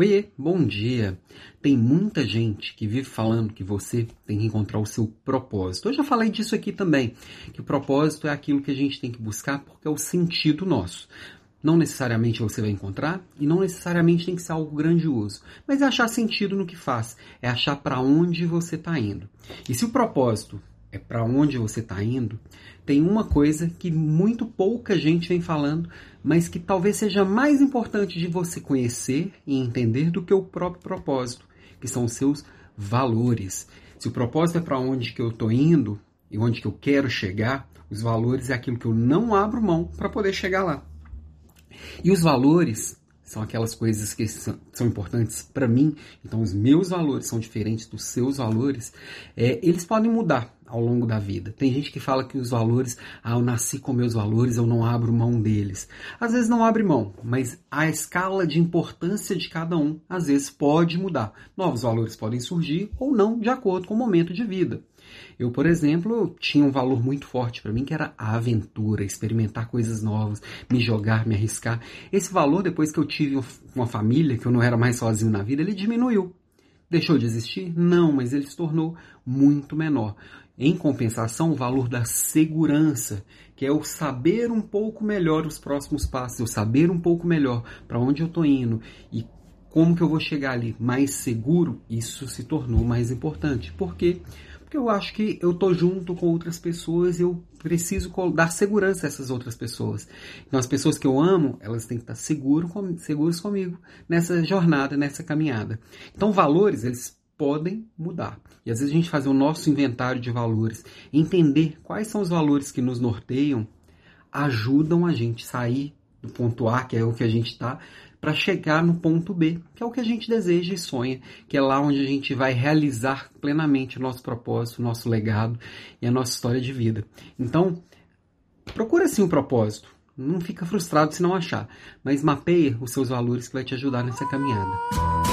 Oiê, bom dia. Tem muita gente que vive falando que você tem que encontrar o seu propósito. Eu já falei disso aqui também, que o propósito é aquilo que a gente tem que buscar porque é o sentido nosso. Não necessariamente você vai encontrar e não necessariamente tem que ser algo grandioso, mas é achar sentido no que faz, é achar para onde você está indo. E se o propósito é para onde você está indo, tem uma coisa que muito pouca gente vem falando, mas que talvez seja mais importante de você conhecer e entender do que o próprio propósito, que são os seus valores. Se o propósito é para onde que eu estou indo e onde que eu quero chegar, os valores é aquilo que eu não abro mão para poder chegar lá. E os valores são aquelas coisas que são, importantes para mim, então os meus valores são diferentes dos seus valores, é, eles podem mudar ao longo da vida. Tem gente que fala que os valores, ah, eu nasci com meus valores, eu não abro mão deles. Às vezes não abre mão, mas a escala de importância de cada um, às vezes pode mudar. Novos valores podem surgir ou não, de acordo com o momento de vida. Eu, por exemplo, tinha um valor muito forte para mim que era a aventura, experimentar coisas novas, me jogar, me arriscar. Esse valor, depois que eu tive uma família, que eu não era mais sozinho na vida, ele diminuiu. Deixou de existir? Não, mas ele se tornou muito menor. Em compensação, o valor da segurança, que é o saber um pouco melhor os próximos passos, eu saber um pouco melhor para onde eu estou indo e como que eu vou chegar ali mais seguro, isso se tornou mais importante. Por quê? Porque eu acho que eu tô junto com outras pessoas e eu preciso dar segurança a essas outras pessoas. Então, as pessoas que eu amo, elas têm que estar seguras comigo nessa jornada, nessa caminhada. Então, valores, eles podem mudar. E às vezes a gente fazer o nosso inventário de valores, entender quais são os valores que nos norteiam, ajudam a gente sair do ponto A, que é o que a gente está, para chegar no ponto B, que é o que a gente deseja e sonha, que é lá onde a gente vai realizar plenamente o nosso propósito, o nosso legado e a nossa história de vida. Então, procura sim um propósito. Não fica frustrado se não achar, mas mapeia os seus valores que vai te ajudar nessa caminhada.